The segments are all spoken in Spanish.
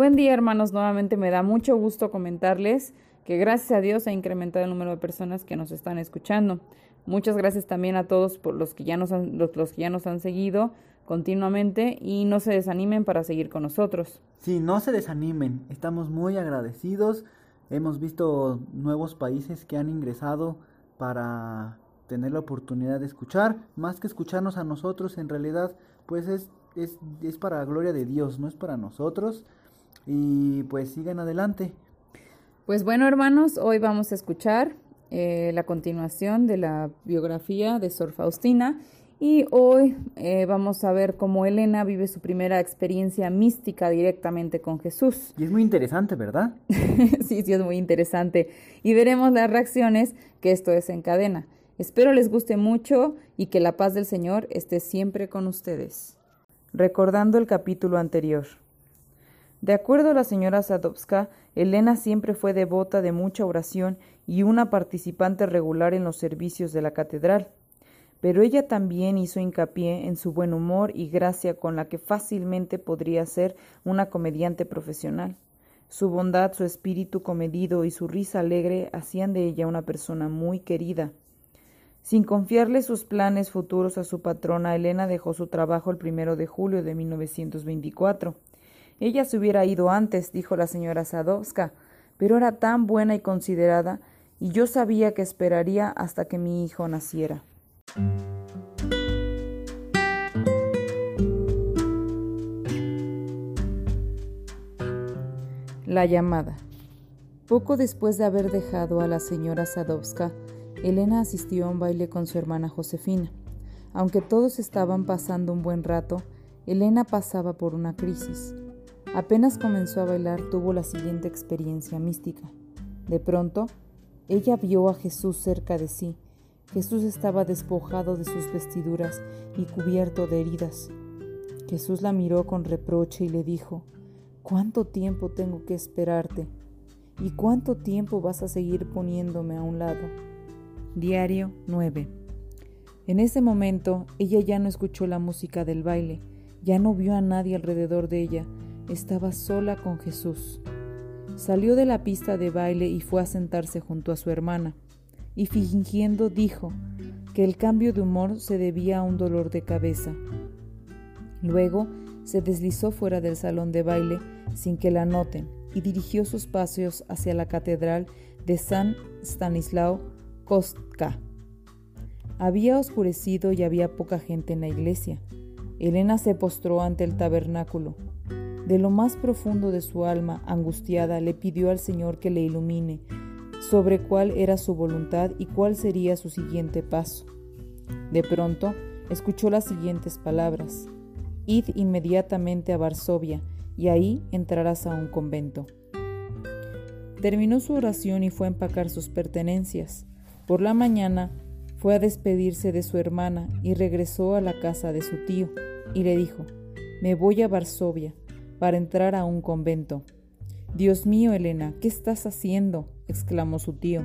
Buen día hermanos, nuevamente me da mucho gusto comentarles que gracias a Dios ha incrementado el número de personas que nos están escuchando. Muchas gracias también a todos por los que ya nos han, los, que ya nos han seguido continuamente y no se desanimen para seguir con nosotros. Sí, no se desanimen, estamos muy agradecidos. Hemos visto nuevos países que han ingresado para tener la oportunidad de escuchar, más que escucharnos a nosotros, en realidad, pues es, es, es para la gloria de Dios, no es para nosotros. Y pues sigan adelante. Pues bueno, hermanos, hoy vamos a escuchar eh, la continuación de la biografía de Sor Faustina. Y hoy eh, vamos a ver cómo Elena vive su primera experiencia mística directamente con Jesús. Y es muy interesante, ¿verdad? sí, sí, es muy interesante. Y veremos las reacciones que esto desencadena. Espero les guste mucho y que la paz del Señor esté siempre con ustedes. Recordando el capítulo anterior. De acuerdo a la señora Sadowska, Elena siempre fue devota de mucha oración y una participante regular en los servicios de la catedral. Pero ella también hizo hincapié en su buen humor y gracia con la que fácilmente podría ser una comediante profesional. Su bondad, su espíritu comedido y su risa alegre hacían de ella una persona muy querida. Sin confiarle sus planes futuros a su patrona, Elena dejó su trabajo el primero de julio de 1924. Ella se hubiera ido antes, dijo la señora Sadowska, pero era tan buena y considerada, y yo sabía que esperaría hasta que mi hijo naciera. La llamada. Poco después de haber dejado a la señora Sadowska, Elena asistió a un baile con su hermana Josefina. Aunque todos estaban pasando un buen rato, Elena pasaba por una crisis. Apenas comenzó a bailar tuvo la siguiente experiencia mística. De pronto, ella vio a Jesús cerca de sí. Jesús estaba despojado de sus vestiduras y cubierto de heridas. Jesús la miró con reproche y le dijo, ¿Cuánto tiempo tengo que esperarte? ¿Y cuánto tiempo vas a seguir poniéndome a un lado? Diario 9. En ese momento ella ya no escuchó la música del baile, ya no vio a nadie alrededor de ella, estaba sola con Jesús. Salió de la pista de baile y fue a sentarse junto a su hermana, y fingiendo dijo que el cambio de humor se debía a un dolor de cabeza. Luego se deslizó fuera del salón de baile sin que la noten y dirigió sus paseos hacia la catedral de San Stanislao Kostka. Había oscurecido y había poca gente en la iglesia. Elena se postró ante el tabernáculo. De lo más profundo de su alma, angustiada, le pidió al Señor que le ilumine sobre cuál era su voluntad y cuál sería su siguiente paso. De pronto, escuchó las siguientes palabras. Id inmediatamente a Varsovia, y ahí entrarás a un convento. Terminó su oración y fue a empacar sus pertenencias. Por la mañana fue a despedirse de su hermana y regresó a la casa de su tío y le dijo, me voy a Varsovia para entrar a un convento. Dios mío, Elena, ¿qué estás haciendo? exclamó su tío.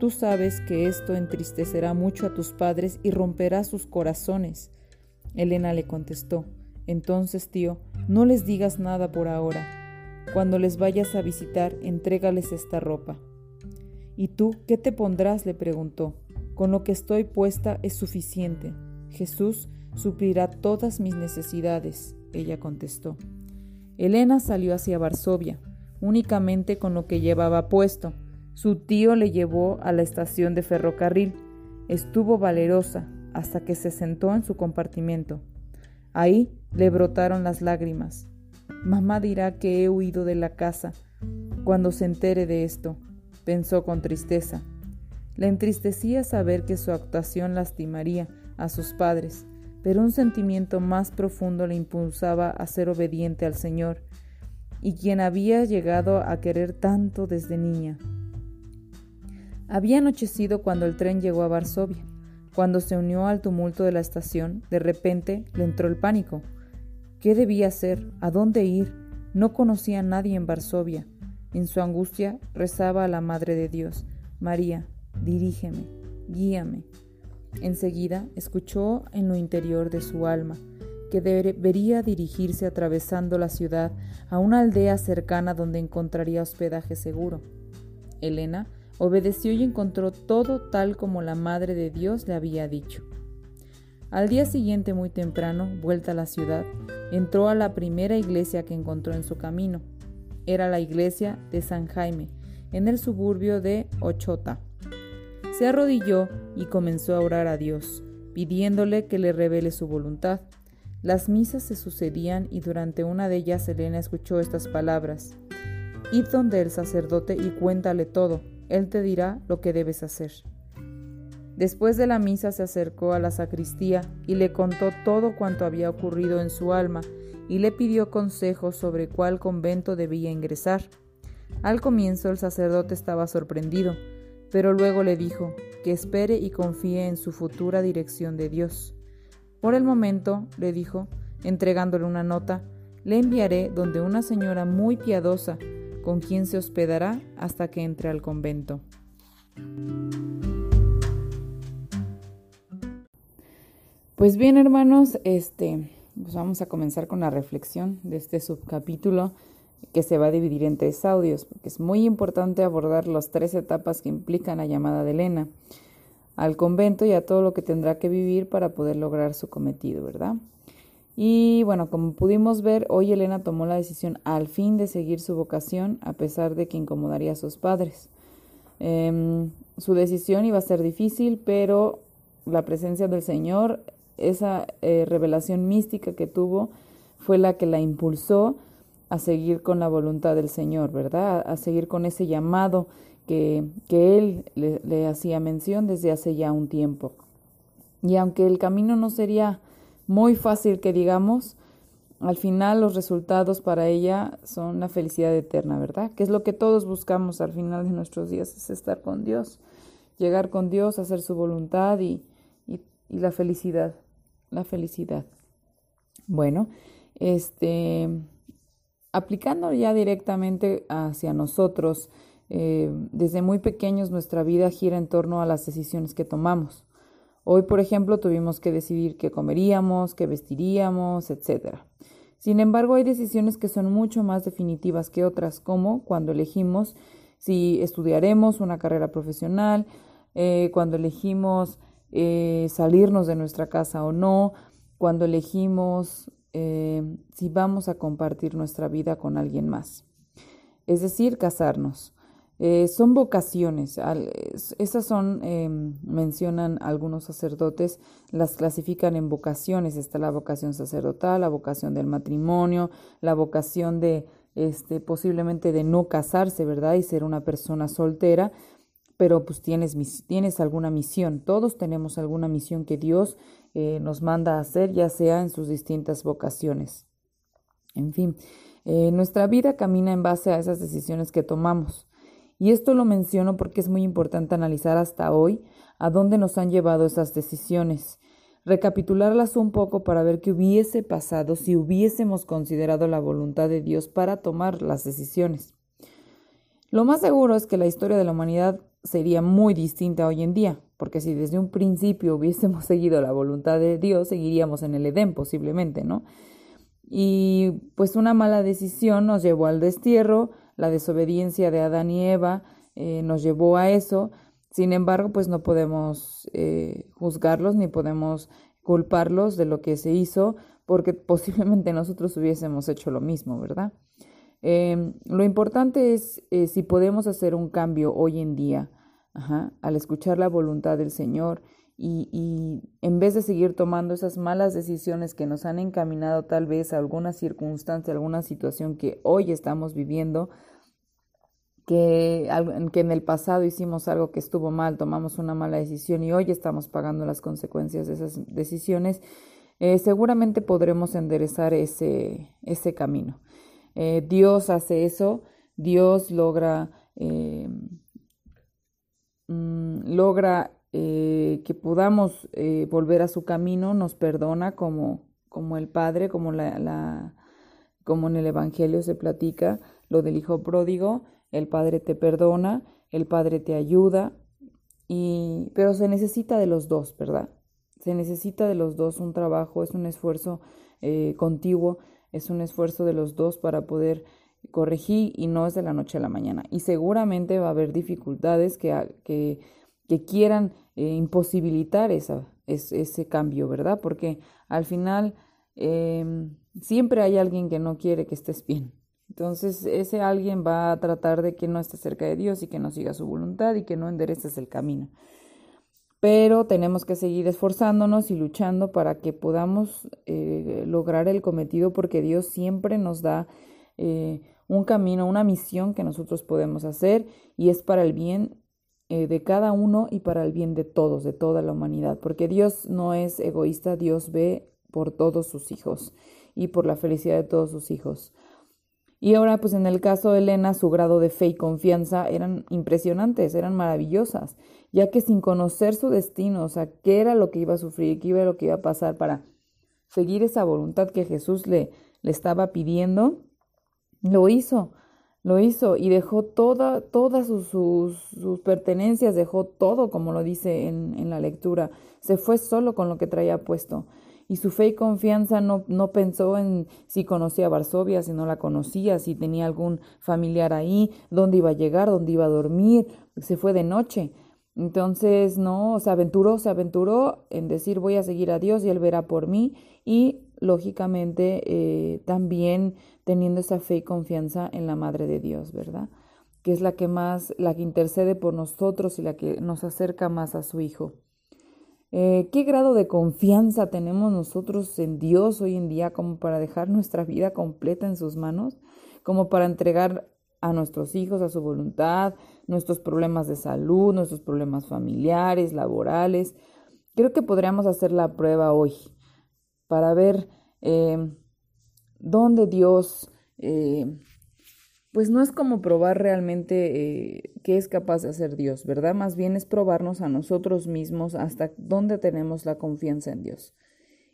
Tú sabes que esto entristecerá mucho a tus padres y romperá sus corazones. Elena le contestó, entonces, tío, no les digas nada por ahora. Cuando les vayas a visitar, entrégales esta ropa. ¿Y tú qué te pondrás? le preguntó. Con lo que estoy puesta es suficiente. Jesús suplirá todas mis necesidades, ella contestó. Elena salió hacia Varsovia, únicamente con lo que llevaba puesto. Su tío le llevó a la estación de ferrocarril. Estuvo valerosa hasta que se sentó en su compartimento. Ahí le brotaron las lágrimas. Mamá dirá que he huido de la casa cuando se entere de esto pensó con tristeza. Le entristecía saber que su actuación lastimaría a sus padres, pero un sentimiento más profundo le impulsaba a ser obediente al Señor. y quien había llegado a querer tanto desde niña. Había anochecido cuando el tren llegó a Varsovia. Cuando se unió al tumulto de la estación, de repente le entró el pánico. ¿Qué debía hacer? ¿A dónde ir? No conocía a nadie en Varsovia. En su angustia rezaba a la Madre de Dios, María, dirígeme, guíame. Enseguida escuchó en lo interior de su alma que debería dirigirse atravesando la ciudad a una aldea cercana donde encontraría hospedaje seguro. Elena obedeció y encontró todo tal como la Madre de Dios le había dicho. Al día siguiente, muy temprano, vuelta a la ciudad, entró a la primera iglesia que encontró en su camino. Era la iglesia de San Jaime, en el suburbio de Ochota. Se arrodilló y comenzó a orar a Dios, pidiéndole que le revele su voluntad. Las misas se sucedían y durante una de ellas Elena escuchó estas palabras. Id donde el sacerdote y cuéntale todo, él te dirá lo que debes hacer. Después de la misa se acercó a la sacristía y le contó todo cuanto había ocurrido en su alma y le pidió consejos sobre cuál convento debía ingresar. Al comienzo el sacerdote estaba sorprendido, pero luego le dijo que espere y confíe en su futura dirección de Dios. Por el momento, le dijo, entregándole una nota, le enviaré donde una señora muy piadosa, con quien se hospedará hasta que entre al convento. Pues bien, hermanos, este, pues vamos a comenzar con la reflexión de este subcapítulo que se va a dividir en tres audios, porque es muy importante abordar las tres etapas que implican la llamada de Elena al convento y a todo lo que tendrá que vivir para poder lograr su cometido, ¿verdad? Y bueno, como pudimos ver, hoy Elena tomó la decisión al fin de seguir su vocación a pesar de que incomodaría a sus padres. Em, su decisión iba a ser difícil, pero la presencia del Señor, esa eh, revelación mística que tuvo, fue la que la impulsó a seguir con la voluntad del Señor, ¿verdad? A, seguir con ese llamado que, que Él le, hacía mención desde hace ya un tiempo. Y aunque el camino no sería muy fácil que digamos, al final los resultados para ella son la felicidad eterna, ¿verdad? Que es lo que todos buscamos al final de nuestros días, es estar con Dios, llegar con Dios, hacer su voluntad y, y, la felicidad, la felicidad. Bueno, este, aplicando ya directamente hacia nosotros, eh, desde muy pequeños nuestra vida gira en torno a las decisiones que tomamos. Hoy, por ejemplo, tuvimos que decidir qué comeríamos, qué vestiríamos, etc. Sin embargo, hay decisiones que son mucho más definitivas que otras, como cuando elegimos si estudiaremos una carrera profesional, eh, cuando elegimos eh, salirnos de nuestra casa o no, cuando elegimos eh, si vamos a compartir nuestra vida con alguien más. Es decir, casarnos. Eh, son vocaciones, esas son, em, mencionan algunos sacerdotes, las clasifican en vocaciones, está la vocación sacerdotal, la vocación del matrimonio, la vocación de, este, posiblemente de no casarse, ¿verdad? Y ser una persona soltera, pero pues tienes, tienes alguna misión, todos tenemos alguna misión que Dios eh, nos manda a hacer, ya sea en sus distintas vocaciones. En fin, eh, nuestra vida camina en base a esas decisiones que tomamos. Y esto lo menciono porque es muy importante analizar hasta hoy a dónde nos han llevado esas decisiones, recapitularlas un poco para ver qué hubiese pasado si hubiésemos considerado la voluntad de Dios para tomar las decisiones. Lo más seguro es que la historia de la humanidad sería muy distinta hoy en día, porque si desde un principio hubiésemos seguido la voluntad de Dios, seguiríamos en el Edén posiblemente, ¿no? Y pues una mala decisión nos llevó al destierro, la desobediencia de Adán y Eva eh, nos llevó a eso. Sin embargo, pues no podemos eh, juzgarlos ni podemos culparlos de lo que se hizo, porque posiblemente nosotros hubiésemos hecho lo mismo, ¿verdad? Em, lo importante es eh, si podemos hacer un cambio hoy en día, al escuchar la voluntad del Señor y, en vez de seguir tomando esas malas decisiones que nos han encaminado tal vez a alguna circunstancia, alguna situación que hoy estamos viviendo, que, en el pasado hicimos algo que estuvo mal, tomamos una mala decisión y hoy estamos pagando las consecuencias de esas decisiones, eh, seguramente podremos enderezar ese camino. Eh, Dios hace eso, Dios logra, eh, mm, logra eh, que podamos volver a su camino, nos perdona como, como el Padre, como, la, como en el Evangelio se platica, lo del Hijo pródigo, el Padre te perdona, el Padre te ayuda, y, pero se necesita de los dos, ¿verdad? Se necesita de los dos un trabajo, es un esfuerzo eh, contiguo, es un esfuerzo de los dos para poder corregir y no es de la noche a la mañana. Y seguramente va a haber dificultades que, que, quieran eh, imposibilitar esa, ese cambio, ¿verdad? Porque al final em, siempre hay alguien que no quiere que estés bien. Entonces ese alguien va a tratar de que no estés cerca de Dios y que no siga su voluntad y que no endereces el camino pero tenemos que seguir esforzándonos y luchando para que podamos eh, lograr el cometido porque Dios siempre nos da eh, un camino, una misión que nosotros podemos hacer y es para el bien eh, de cada uno y para el bien de todos, de toda la humanidad, porque Dios no es egoísta, Dios ve por todos sus hijos y por la felicidad de todos sus hijos. Y ahora, pues en el caso de Elena, su grado de fe y confianza eran impresionantes, eran maravillosas, ya que sin conocer su destino, o sea, qué era lo que iba a sufrir, qué era lo que iba a pasar para seguir esa voluntad que Jesús le, le estaba pidiendo, lo hizo, lo hizo y dejó toda, todas sus, sus, pertenencias, dejó todo, como lo dice en, en la lectura, se fue solo con lo que traía puesto y su fe y confianza no, no pensó en si conocía Varsovia, si no la conocía, si tenía algún familiar ahí, dónde iba a llegar, dónde iba a dormir, se fue de noche. Entonces, no, se aventuró, se aventuró en decir voy a seguir a Dios y Él verá por mí y lógicamente eh, también teniendo esa fe y confianza en la Madre de Dios, ¿verdad? Que es la que más, la que intercede por nosotros y la que nos acerca más a su Hijo. Eh, ¿Qué grado de confianza tenemos nosotros en Dios hoy en día como para dejar nuestra vida completa en sus manos? Como para entregar a nuestros hijos a su voluntad, nuestros problemas de salud, nuestros problemas familiares, laborales. Creo que podríamos hacer la prueba hoy para ver eh, dónde Dios eh, pues no es como probar realmente eh, qué es capaz de hacer Dios, ¿verdad? Más bien es probarnos a nosotros mismos hasta dónde tenemos la confianza en Dios.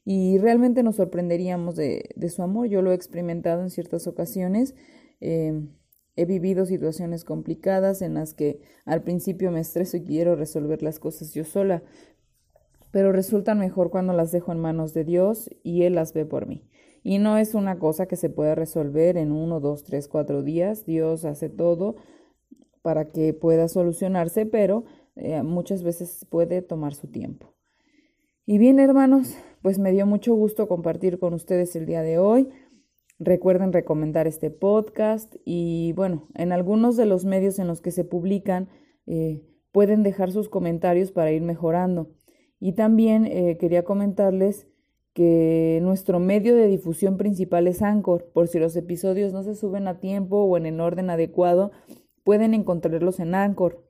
Y realmente nos sorprenderíamos de, su amor. Yo lo he experimentado en ciertas ocasiones. Eh, he vivido situaciones complicadas en las que al principio me estreso y quiero resolver las cosas yo sola, pero resultan mejor cuando las dejo en manos de Dios y Él las ve por mí. Y no es una cosa que se pueda resolver en uno, dos, tres, cuatro días. Dios hace todo para que pueda solucionarse, pero eh, muchas veces puede tomar su tiempo. Y bien, hermanos, pues me dio mucho gusto compartir con ustedes el día de hoy. Recuerden recomendar este podcast y bueno, en algunos de los medios en los que se publican eh, pueden dejar sus comentarios para ir mejorando. Y también eh, quería comentarles que nuestro medio de difusión principal es Anchor. Por si los episodios no se suben a tiempo o en el orden adecuado, pueden encontrarlos en Anchor.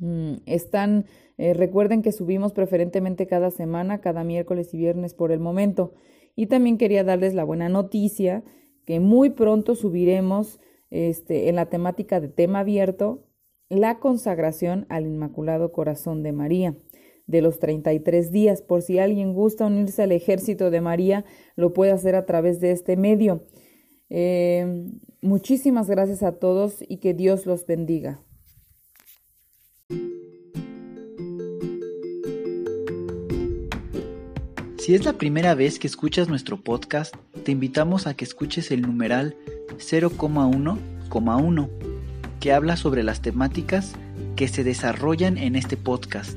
Mm, están, eh, recuerden que subimos preferentemente cada semana, cada miércoles y viernes por el momento. Y también quería darles la buena noticia que muy pronto subiremos este, en la temática de tema abierto la consagración al Inmaculado Corazón de María de los 33 días. Por si alguien gusta unirse al ejército de María, lo puede hacer a través de este medio. Eh, muchísimas gracias a todos y que Dios los bendiga. Si es la primera vez que escuchas nuestro podcast, te invitamos a que escuches el numeral 0,1,1, que habla sobre las temáticas que se desarrollan en este podcast